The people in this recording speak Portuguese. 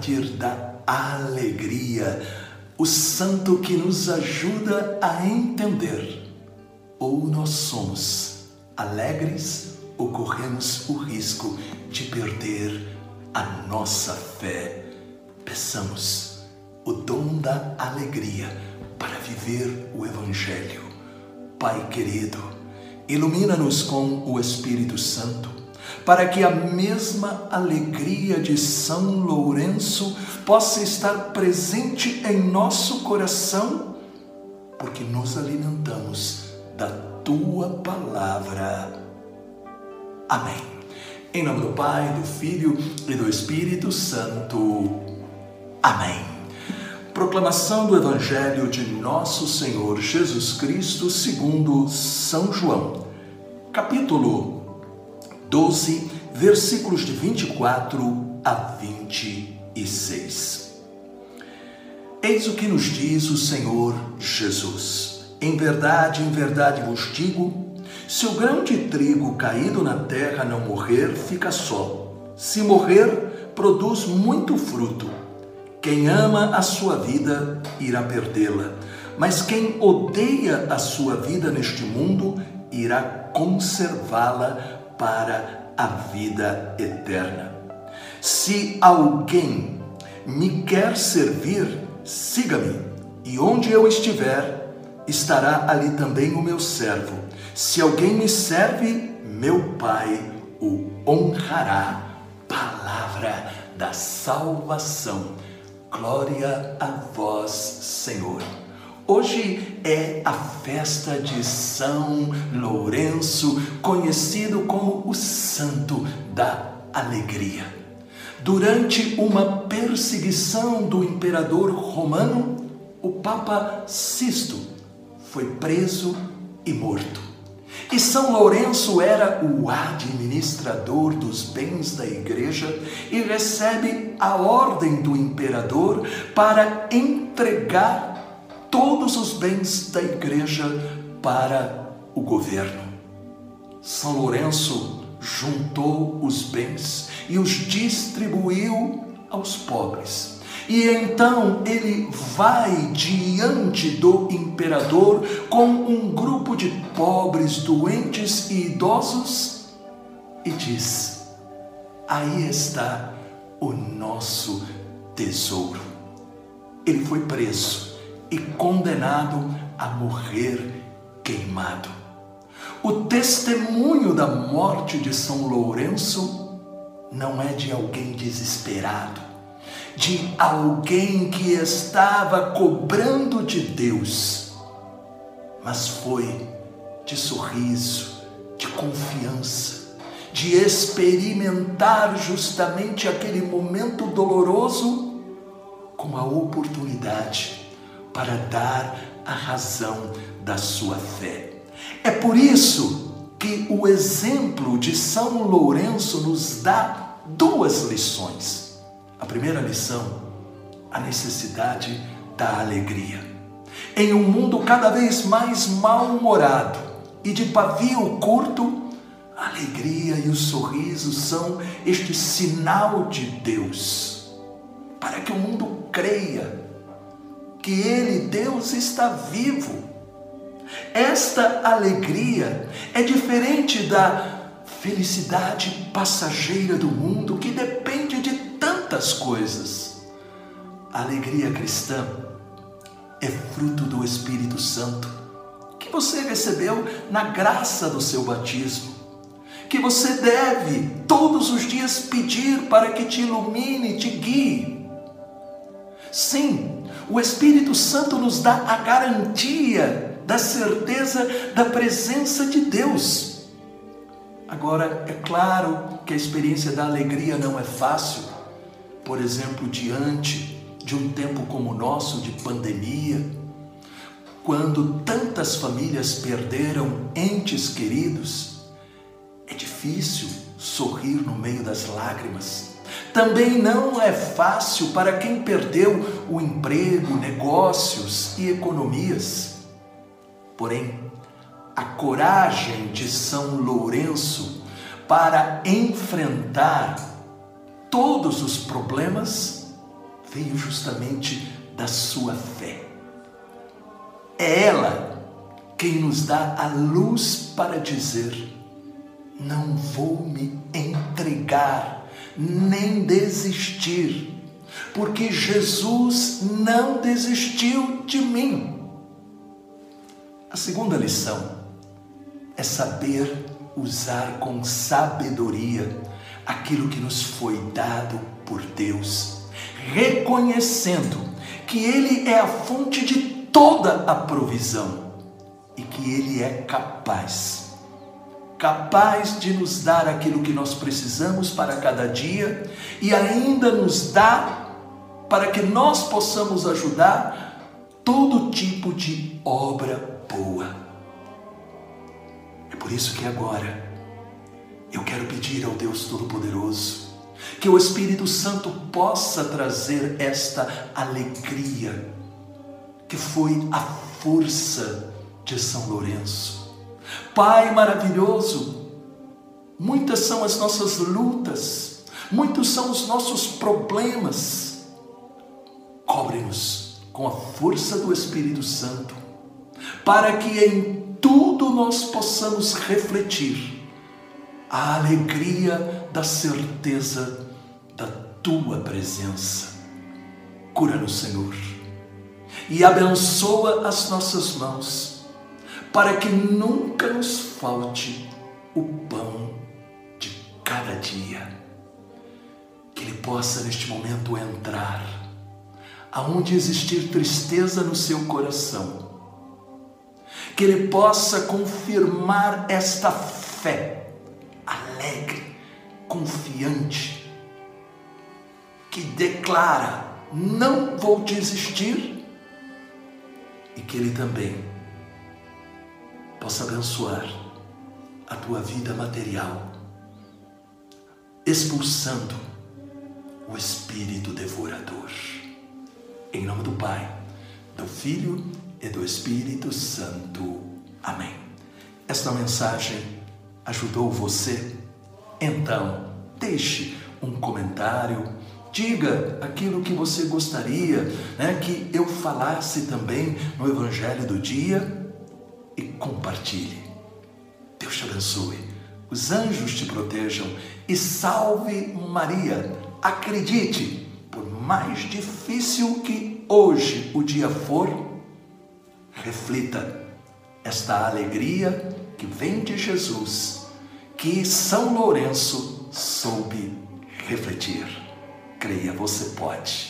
mártir da alegria, o santo que nos ajuda a entender. Ou nós somos alegres ou corremos o risco de perder a nossa fé. Peçamos o dom da alegria para viver o Evangelho. Pai querido, ilumina-nos com o Espírito Santo para que a mesma alegria de São Lourenço possa estar presente em nosso coração, porque nos alimentamos da tua palavra. Amém. Em nome do Pai, do Filho e do Espírito Santo. Amém. Proclamação do Evangelho de Nosso Senhor Jesus Cristo segundo São João, capítulo 12, versículos de 24 a 26. Eis o que nos diz o Senhor Jesus: Em verdade, em verdade vos digo, se o grão de trigo caído na terra não morrer, fica só. Se morrer, produz muito fruto. Quem ama a sua vida irá perdê-la, mas quem odeia a sua vida neste mundo irá conservá-la para a vida eterna. Se alguém me quer servir, siga-me, e onde eu estiver, estará ali também o meu servo. Se alguém me serve, meu Pai o honrará. Palavra da salvação. Glória a vós, Senhor. Hoje é a festa de São Lourenço, conhecido como o Santo da Alegria. Durante uma perseguição do imperador romano, o Papa Sisto foi preso e morto. E São Lourenço era o administrador dos bens da igreja e recebe a ordem do imperador para entregar todos os bens da igreja para o governo. São Lourenço juntou os bens e os distribuiu aos pobres. E então ele vai diante do imperador com um grupo de pobres, doentes e idosos e diz: Aí está o nosso tesouro. Ele foi preso e condenado a morrer queimado. O testemunho da morte de São Lourenço não é de alguém desesperado, de alguém que estava cobrando de Deus, mas foi de sorriso, de confiança, de experimentar justamente aquele momento doloroso com a oportunidade para dar a razão da sua fé. É por isso que o exemplo de São Lourenço nos dá duas lições. A primeira lição, a necessidade da alegria. Em um mundo cada vez mais mal-humorado e de pavio curto, a alegria e o sorriso são este sinal de Deus para que o mundo creia que Ele, Deus, está vivo. Esta alegria é diferente da felicidade passageira do mundo que depende de tantas coisas. A alegria cristã é fruto do Espírito Santo que você recebeu na graça do seu batismo, que você deve todos os dias pedir para que te ilumine, te guie. Sim, o Espírito Santo nos dá a garantia da certeza da presença de Deus. Agora, é claro que a experiência da alegria não é fácil. Por exemplo, diante de um tempo como o nosso de pandemia, quando tantas famílias perderam entes queridos, é difícil sorrir no meio das lágrimas. Também não é fácil para quem perdeu o emprego, negócios e economias. Porém, a coragem de São Lourenço para enfrentar todos os problemas veio justamente da sua fé. É ela quem nos dá a luz para dizer: não vou me entregar, nem desistir, porque Jesus não desistiu de mim. A segunda lição é saber usar com sabedoria aquilo que nos foi dado por Deus, reconhecendo que Ele é a fonte de toda a provisão e que Ele é capaz, capaz de nos dar aquilo que nós precisamos para cada dia e ainda nos dá para que nós possamos ajudar todo tipo de obra boa. É por isso que agora eu quero pedir ao Deus Todo-Poderoso que o Espírito Santo possa trazer esta alegria, que foi a força de São Lourenço. Pai maravilhoso, muitas são as nossas lutas, muitos são os nossos problemas. Cobre-nos com a força do Espírito Santo, para que em tudo nós possamos refletir a alegria da certeza da tua presença. Cura-nos, Senhor, e abençoa as nossas mãos, para que nunca nos falte o pão de cada dia. Que Ele possa neste momento entrar, aonde existir tristeza no seu coração, que Ele possa confirmar esta fé alegre, confiante, que declara: não vou desistir, e que Ele também possa abençoar a tua vida material, expulsando o espírito devorador. Em nome do Pai, do Filho e do Espírito Santo. Amém. Esta mensagem ajudou você? Então, deixe um comentário, diga aquilo que você gostaria né, que eu falasse também no Evangelho do dia compartilhe. Deus te abençoe, os anjos te protejam e salve Maria. Acredite, por mais difícil que hoje o dia for, reflita esta alegria que vem de Jesus que São Lourenço soube refletir. Creia, você pode.